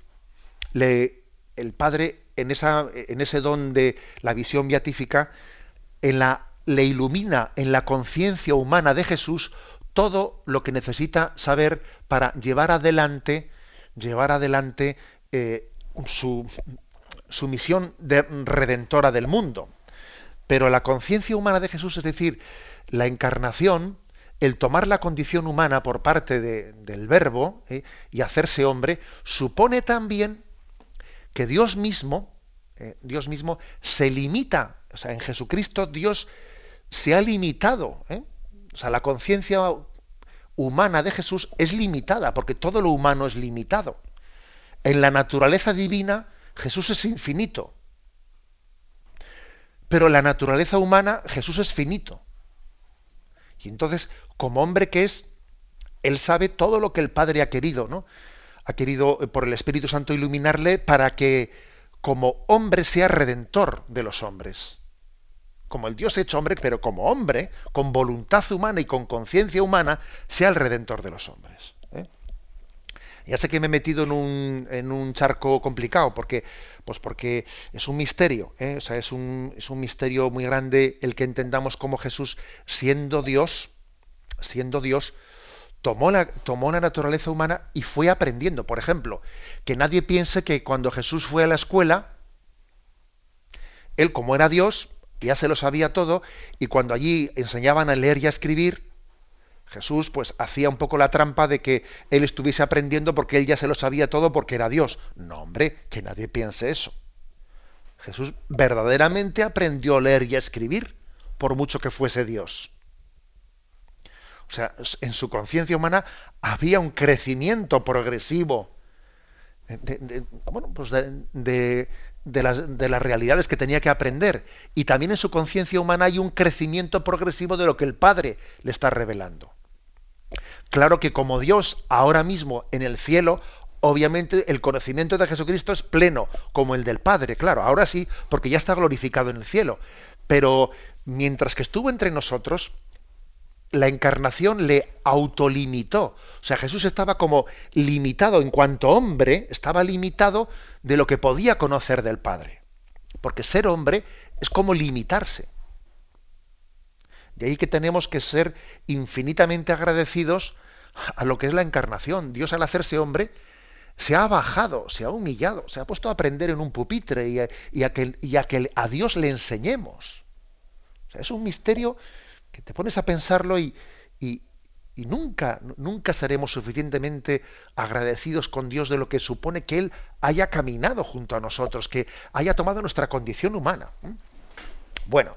el Padre en ese don de la visión beatífica, en la, le ilumina en la conciencia humana de Jesús todo lo que necesita saber para llevar adelante, llevar adelante eh, su, su misión de redentora del mundo. Pero la conciencia humana de Jesús, es decir, la encarnación, el tomar la condición humana por parte del verbo ¿eh? y hacerse hombre, supone también que Dios mismo, eh, Dios mismo se limita, o sea, en Jesucristo Dios se ha limitado, ¿eh? o sea, la conciencia humana de Jesús es limitada, porque todo lo humano es limitado. En la naturaleza divina, Jesús es infinito. Pero la naturaleza humana, Jesús es finito. Y entonces, como hombre que es, él sabe todo lo que el Padre ha querido, ¿no? Ha querido eh, por el Espíritu Santo iluminarle para que como hombre sea redentor de los hombres. Como el Dios hecho hombre, pero como hombre, con voluntad humana y con conciencia humana, sea el redentor de los hombres. Ya sé que me he metido en un, en un charco complicado, porque, pues porque es un misterio, ¿eh? o sea, es un, es un misterio muy grande el que entendamos cómo Jesús, siendo Dios, siendo Dios, tomó la, tomó la naturaleza humana y fue aprendiendo. Por ejemplo, que nadie piense que cuando Jesús fue a la escuela, Él, como era Dios, ya se lo sabía todo, y cuando allí enseñaban a leer y a escribir, Jesús pues hacía un poco la trampa de que él estuviese aprendiendo porque él ya se lo sabía todo porque era Dios. No, hombre, que nadie piense eso. Jesús verdaderamente aprendió a leer y a escribir, por mucho que fuese Dios. O sea, en su conciencia humana había un crecimiento progresivo de, pues de, de las realidades que tenía que aprender. Y también en su conciencia humana hay un crecimiento progresivo de lo que el Padre le está revelando. Claro que como Dios ahora mismo en el cielo, obviamente el conocimiento de Jesucristo es pleno, como el del Padre, claro, ahora sí, porque ya está glorificado en el cielo. Pero mientras que estuvo entre nosotros, la encarnación le autolimitó. O sea, Jesús estaba como limitado en cuanto hombre, estaba limitado de lo que podía conocer del Padre. Porque ser hombre es como limitarse. De ahí que tenemos que ser infinitamente agradecidos a lo que es la encarnación. Dios al hacerse hombre se ha bajado, se ha humillado, se ha puesto a aprender en un pupitre y a, que, a Dios le enseñemos. es un misterio que te pones a pensarlo y, y, nunca, nunca seremos suficientemente agradecidos con Dios de lo que supone que Él haya caminado junto a nosotros, que haya tomado nuestra condición humana. Bueno,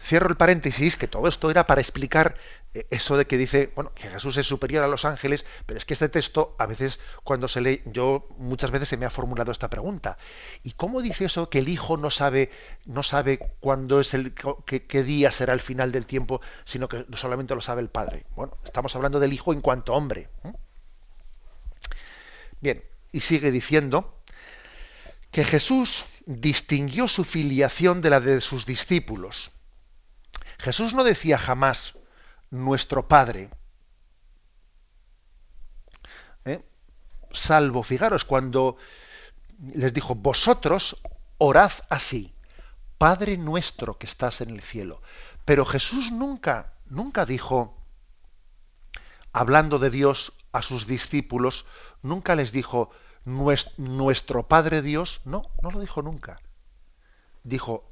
Cierro el paréntesis, que todo esto era para explicar eh, eso de que dice, bueno, que Jesús es superior a los ángeles, pero es que este texto, a veces, cuando se lee, yo muchas veces se me ha formulado esta pregunta. ¿Y cómo dice eso que el Hijo no sabe, no sabe cuándo es el, qué, día será el final del tiempo, sino que solamente lo sabe el Padre? Bueno, estamos hablando del Hijo en cuanto hombre. Bien, y sigue diciendo que Jesús distinguió su filiación de la de sus discípulos Jesús no decía jamás nuestro Padre. ¿Eh? Salvo, fijaros, cuando les dijo, vosotros orad así, Padre nuestro que estás en el cielo. Pero Jesús nunca, nunca dijo, hablando de Dios a sus discípulos, nunca les dijo, nuestro Padre Dios, no, no lo dijo nunca. Dijo,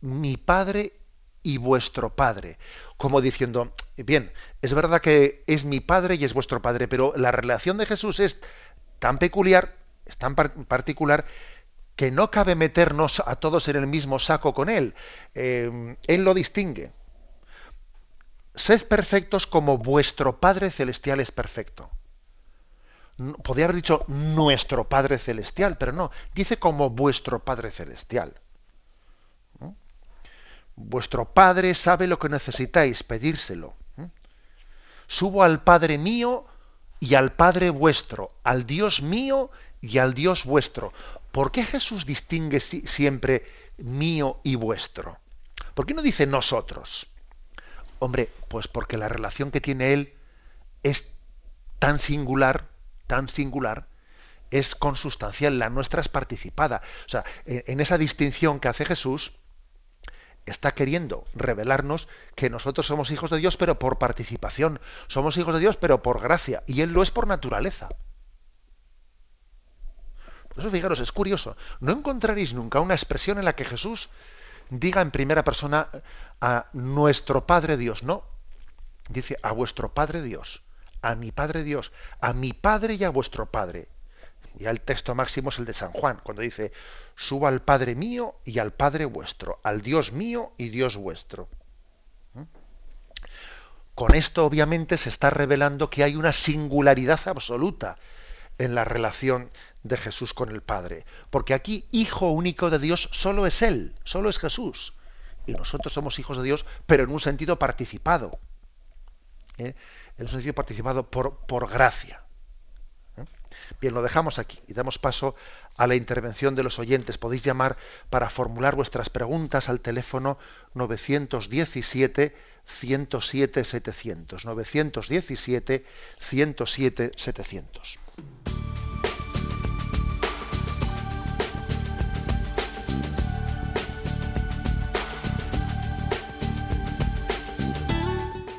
mi Padre y vuestro Padre. Como diciendo, bien, es verdad que es mi Padre y es vuestro Padre, pero la relación de Jesús es tan peculiar, es tan particular, que no cabe meternos a todos en el mismo saco con Él. Eh, él lo distingue. Sed perfectos como vuestro Padre Celestial es perfecto. Podría haber dicho nuestro Padre Celestial, pero no, dice como vuestro Padre Celestial. Vuestro Padre sabe lo que necesitáis, pedírselo. Subo al Padre mío y al Padre vuestro, al Dios mío y al Dios vuestro. ¿Por qué Jesús distingue siempre mío y vuestro? ¿Por qué no dice nosotros? Hombre, pues porque la relación que tiene Él es tan singular, tan singular, es consustancial, la nuestra es participada. O sea, en esa distinción que hace Jesús, está queriendo revelarnos que nosotros somos hijos de Dios, pero por participación. Somos hijos de Dios, pero por gracia. Y Él lo es por naturaleza. Por eso, fijaros, es curioso. No encontraréis nunca una expresión en la que Jesús diga en primera persona a nuestro Padre Dios. No. Dice a vuestro Padre Dios, a mi Padre Dios, a mi Padre y a vuestro Padre. Ya el texto máximo es el de San Juan, cuando dice, suba al Padre mío y al Padre vuestro, al Dios mío y Dios vuestro. ¿Mm? Con esto obviamente se está revelando que hay una singularidad absoluta en la relación de Jesús con el Padre. Porque aquí hijo único de Dios solo es Él, solo es Jesús. Y nosotros somos hijos de Dios, pero en un sentido participado. ¿eh? En un sentido participado por, por gracia. Bien, lo dejamos aquí y damos paso a la intervención de los oyentes. Podéis llamar para formular vuestras preguntas al teléfono 917 107 700. 917 107 700.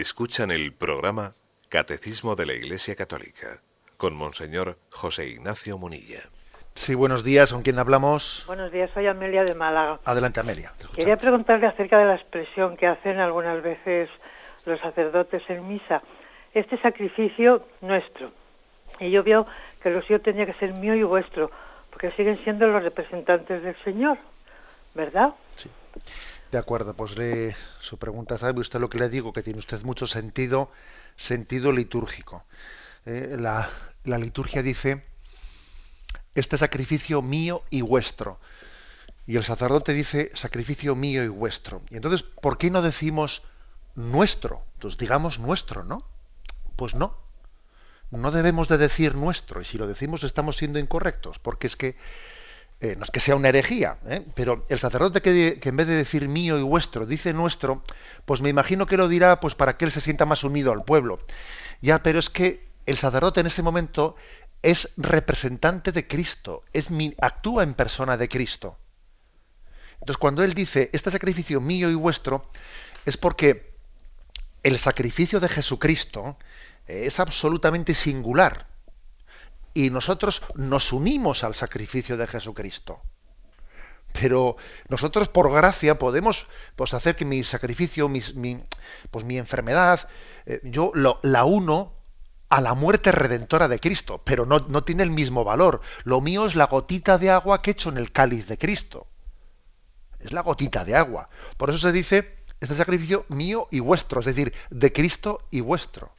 Escuchan el programa Catecismo de la Iglesia Católica con Monseñor José Ignacio Munilla. Sí, buenos días. ¿Con quién hablamos? Buenos días, soy Amelia de Málaga. Adelante, Amelia. Quería preguntarle acerca de la expresión que hacen algunas veces los sacerdotes en misa. Este sacrificio nuestro. Y yo veo que lo suyo tenía que ser mío y vuestro, porque siguen siendo los representantes del Señor, ¿verdad? Sí. De acuerdo, pues le, su pregunta, ¿sabe usted lo que le digo? Que tiene usted mucho sentido sentido litúrgico. Eh, la, la liturgia dice, este sacrificio mío y vuestro. Y el sacerdote dice, sacrificio mío y vuestro. Y entonces, ¿por qué no decimos nuestro? Pues digamos nuestro, ¿no? Pues no. No debemos de decir nuestro. Y si lo decimos estamos siendo incorrectos. Porque es que, eh, no es que sea una herejía, ¿eh? pero el sacerdote que, en vez de decir mío y vuestro dice nuestro, pues me imagino que lo dirá pues para que él se sienta más unido al pueblo. Ya, pero es que el sacerdote en ese momento es representante de Cristo, es mi, actúa en persona de Cristo. Entonces, cuando él dice, este sacrificio mío y vuestro, es porque el sacrificio de Jesucristo es absolutamente singular. Y nosotros nos unimos al sacrificio de Jesucristo. Pero nosotros por gracia podemos pues, hacer que mi sacrificio, mi, pues, mi enfermedad, eh, yo lo, la uno a la muerte redentora de Cristo, pero no, no tiene el mismo valor. Lo mío es la gotita de agua que he hecho en el cáliz de Cristo. Es la gotita de agua. Por eso se dice, este sacrificio mío y vuestro, es decir, de Cristo y vuestro.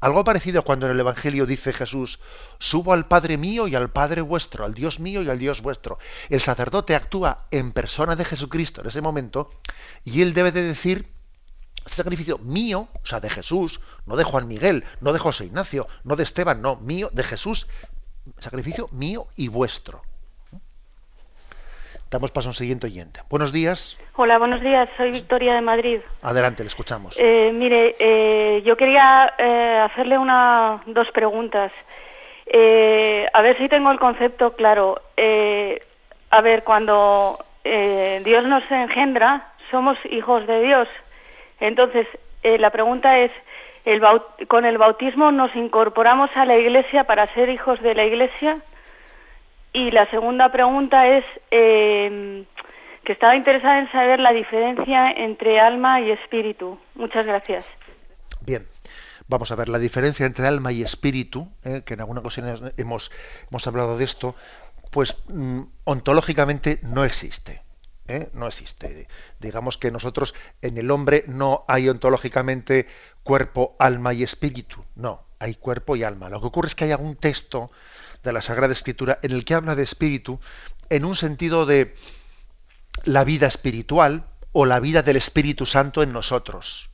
Algo parecido cuando en el Evangelio dice Jesús, subo al Padre mío y al Padre vuestro, al Dios mío y al Dios vuestro. El sacerdote actúa en persona de Jesucristo en ese momento y él debe de decir, este sacrificio mío, o sea, de Jesús, no de Juan Miguel, no de José Ignacio, no de Esteban, no, mío, de Jesús, sacrificio mío y vuestro. Damos paso a un siguiente oyente. Buenos días. Hola, buenos días. Soy Victoria de Madrid. Adelante, le escuchamos. Eh, mire, eh, yo quería eh, hacerle una, dos preguntas. Eh, a ver si tengo el concepto claro. Eh, a ver, cuando eh, Dios nos engendra, somos hijos de Dios. Entonces, eh, la pregunta es, el baut- ¿con el bautismo nos incorporamos a la Iglesia para ser hijos de la Iglesia? Y la segunda pregunta es eh, que estaba interesada en saber la diferencia entre alma y espíritu. Muchas gracias. Bien, vamos a ver la diferencia entre alma y espíritu, eh, que en alguna ocasión hemos, hemos hablado de esto, pues mm, ontológicamente no existe. ¿eh? No existe. Digamos que nosotros en el hombre no hay ontológicamente cuerpo, alma y espíritu. No, hay cuerpo y alma. Lo que ocurre es que hay algún texto de la Sagrada Escritura en el que habla de espíritu en un sentido de la vida espiritual o la vida del Espíritu Santo en nosotros.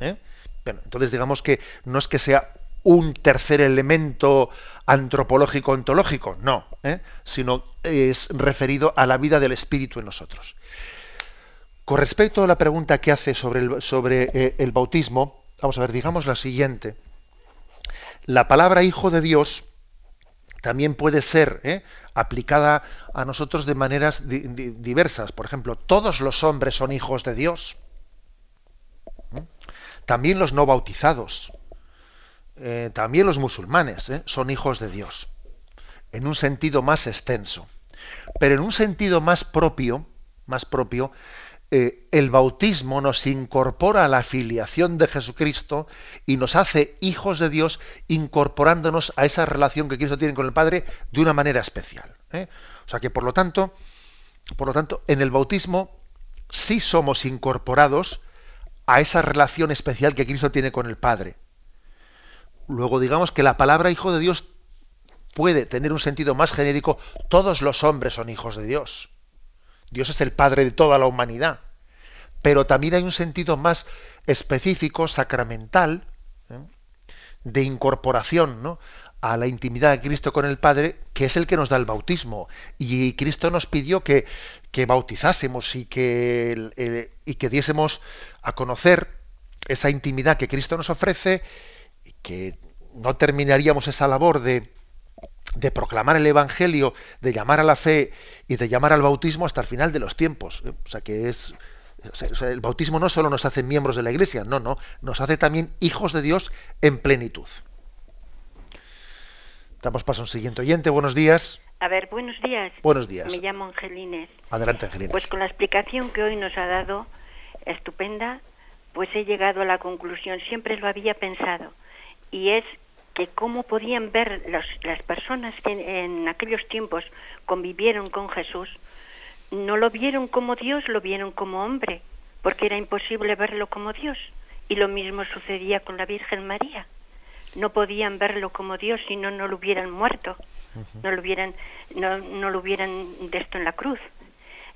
¿eh? Bueno, entonces digamos que no es que sea un tercer elemento antropológico ontológico, no, ¿eh? sino es referido a la vida del Espíritu en nosotros. Con respecto a la pregunta que hace sobre el, sobre, eh, el bautismo, vamos a ver, digamos la siguiente. La palabra hijo de Dios también puede ser ¿eh? aplicada a nosotros de maneras di di diversas. Por ejemplo, todos los hombres son hijos de Dios. ¿Mm? También los no bautizados. Eh, también los musulmanes ¿eh? son hijos de Dios. En un sentido más extenso. Pero en un sentido más propio, más propio, eh, el bautismo nos incorpora a la filiación de Jesucristo y nos hace hijos de Dios incorporándonos a esa relación que Cristo tiene con el Padre de una manera especial. ¿eh? O sea que por lo tanto, por lo tanto, en el bautismo sí somos incorporados a esa relación especial que Cristo tiene con el Padre. Luego digamos que la palabra hijo de Dios puede tener un sentido más genérico. Todos los hombres son hijos de Dios. Dios es el Padre de toda la humanidad. Pero también hay un sentido más específico, sacramental, ¿eh? de incorporación ¿no? a la intimidad de Cristo con el Padre, que es el que nos da el bautismo. Y Cristo nos pidió que, que bautizásemos y que, y que diésemos a conocer esa intimidad que Cristo nos ofrece, que no terminaríamos esa labor de, de proclamar el Evangelio, de llamar a la fe y de llamar al bautismo hasta el final de los tiempos. ¿eh? O sea que es. el bautismo no solo nos hace miembros de la Iglesia, no, no, nos hace también hijos de Dios en plenitud. Damos paso a un siguiente oyente. Buenos días. A ver, buenos días. Buenos días. Me llamo Angelines. Adelante, Angelines. Pues con la explicación que hoy nos ha dado, estupenda, pues he llegado a la conclusión, siempre lo había pensado, y es que cómo podían ver las personas que en aquellos tiempos convivieron con Jesús, no lo vieron como Dios, lo vieron como hombre, porque era imposible verlo como Dios. Y lo mismo sucedía con la Virgen María. No podían verlo como Dios si no, no lo hubieran muerto, no lo hubieran, no, no lo hubieran de esto en la cruz.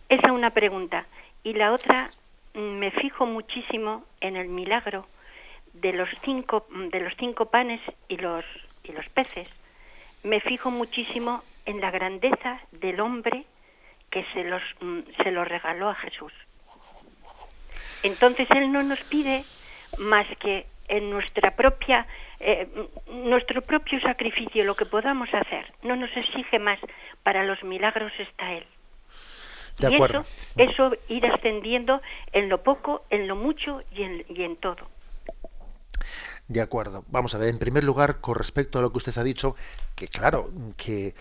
Esa es una pregunta. Y la otra, mm, me fijo muchísimo en el milagro de los cinco de los cinco panes y los y los peces me fijo muchísimo en la grandeza del hombre que se los mm, se los regaló a Jesús. Entonces él no nos pide más que en nuestra propia eh, nuestro propio sacrificio lo que podamos hacer. No nos exige más. Para los milagros está él. De y acuerdo. eso eso ir ascendiendo en lo poco en lo mucho y en, y en todo de acuerdo. Vamos a ver, en primer lugar, con respecto a lo que usted ha dicho, que claro, que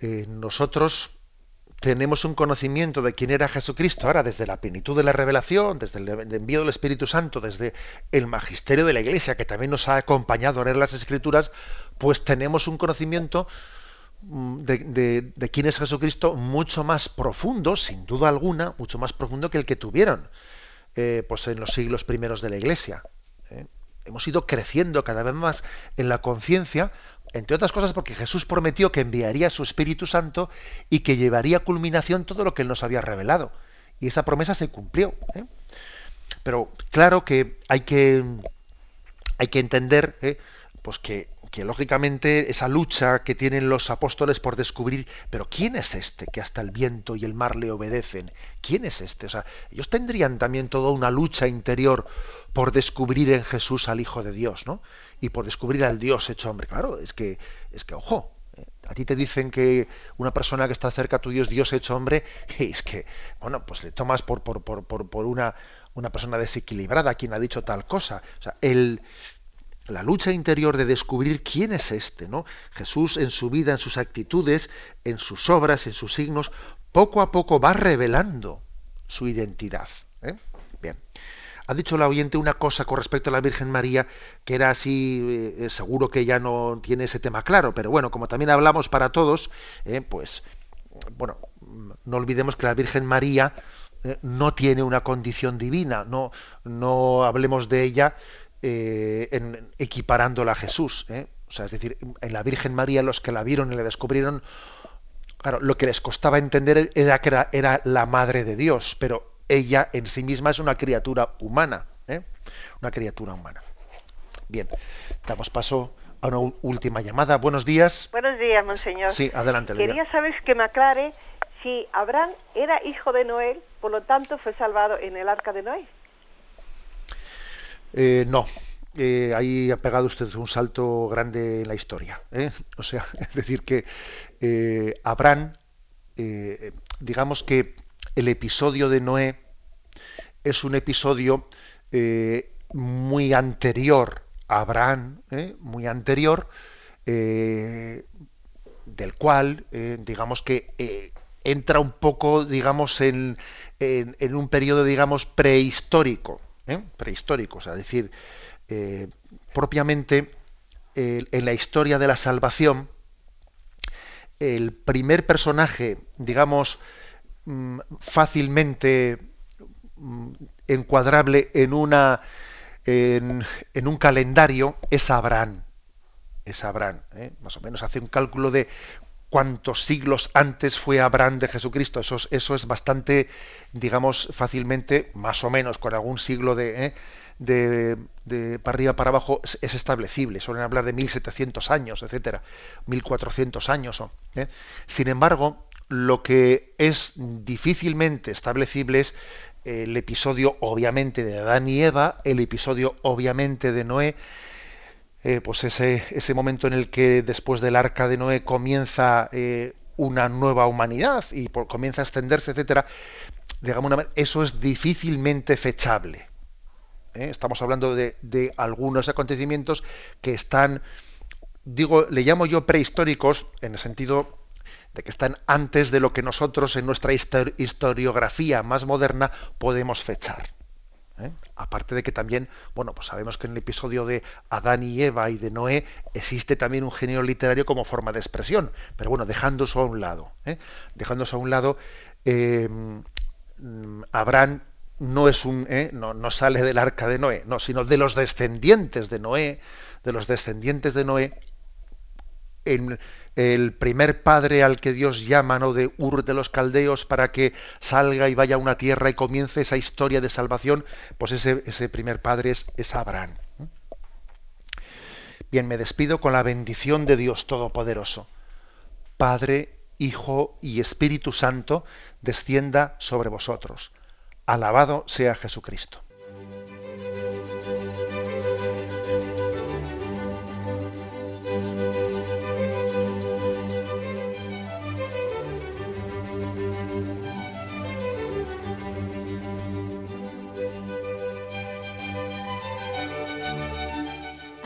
eh, nosotros tenemos un conocimiento de quién era Jesucristo ahora desde la plenitud de la revelación, desde el envío del Espíritu Santo, desde el magisterio de la Iglesia, que también nos ha acompañado a leer las Escrituras, pues tenemos un conocimiento mm, de, quién es Jesucristo mucho más profundo, sin duda alguna, mucho más profundo que el que tuvieron eh, pues en los siglos primeros de la Iglesia. Hemos ido creciendo cada vez más en la conciencia, entre otras cosas porque Jesús prometió que enviaría su Espíritu Santo y que llevaría a culminación todo lo que él nos había revelado. Y esa promesa se cumplió. ¿eh? Pero claro que hay que, hay que entender ¿eh? pues que que lógicamente esa lucha que tienen los apóstoles por descubrir, pero ¿quién es este que hasta el viento y el mar le obedecen? ¿Quién es este? O sea, ellos tendrían también toda una lucha interior por descubrir en Jesús al Hijo de Dios, ¿no? Y por descubrir al Dios hecho hombre. Claro, es que, es que, ojo, ¿eh? a ti te dicen que una persona que está cerca tuyo es Dios hecho hombre, y es que, bueno, pues le tomas por, por, por, por una, una persona desequilibrada quien ha dicho tal cosa. O sea, el la lucha interior de descubrir quién es este, ¿no? Jesús en su vida, en sus actitudes, en sus obras, en sus signos, poco a poco va revelando su identidad. ¿eh? Bien. Ha dicho la oyente una cosa con respecto a la Virgen María que era así, eh, seguro que ya no tiene ese tema claro, pero bueno, como también hablamos para todos, eh, pues, bueno, no olvidemos que la Virgen María no tiene una condición divina, no, no hablemos de ella eh, en, equiparándola a Jesús. ¿eh? O sea, es decir, en la Virgen María los que la vieron y la descubrieron, claro, lo que les costaba entender era que era, la madre de Dios, pero ella en sí misma es una criatura humana, ¿eh? una criatura humana. Bien, damos paso a una última llamada. Buenos días. Buenos días, monseñor. Sí, adelante. Quería saber que me aclare si Abraham era hijo de Noé, por lo tanto fue salvado en el arca de Noé. Eh, no, eh, ahí ha pegado usted un salto grande en la historia. ¿eh? O sea, es decir, que Abraham, digamos que el episodio de Noé es un episodio muy anterior a Abraham, muy anterior, del cual, digamos que entra un poco, digamos, en, en, un periodo, digamos, prehistórico, ¿eh? prehistórico, o sea, decir, eh, propiamente en la historia de la salvación, el primer personaje, digamos, mm, fácilmente mm, encuadrable en una en, un calendario es Abraham. Es Abraham. ¿eh? Más o menos hace un cálculo de cuántos siglos antes fue Abraham de Jesucristo. Eso, es bastante, digamos, fácilmente, más o menos, con algún siglo de, ¿eh? de, de, para arriba para abajo es, establecible. Suelen hablar de 1700 años, etcétera, 1400 años. ¿eh? Sin embargo, lo que es difícilmente establecible es el episodio obviamente de Adán y Eva, el episodio obviamente de Noé, eh, pues ese, ese, momento en el que después del arca de Noé comienza eh, una nueva humanidad y comienza a extenderse, etcétera, digamos, eso es difícilmente fechable. ¿eh? Estamos hablando de, de, algunos acontecimientos que están, digo, le llamo yo prehistóricos en el sentido de que están antes de lo que nosotros en nuestra historiografía más moderna podemos fechar. ¿Eh? Aparte de que también, bueno, pues sabemos que en el episodio de Adán y Eva y de Noé existe también un género literario como forma de expresión, pero bueno, dejando eso a un lado, ¿eh? a un lado, em, Abraham no es un, ¿eh? no, no, sale del arca de Noé, no, sino de los descendientes de Noé, de los descendientes de Noé, en, el primer padre al que Dios llama, ¿no? de Ur de los Caldeos, para que salga y vaya a una tierra y comience esa historia de salvación, pues ese, ese primer padre es, es Abraham. Bien, me despido con la bendición de Dios Todopoderoso. Padre, Hijo y Espíritu Santo, descienda sobre vosotros. Alabado sea Jesucristo.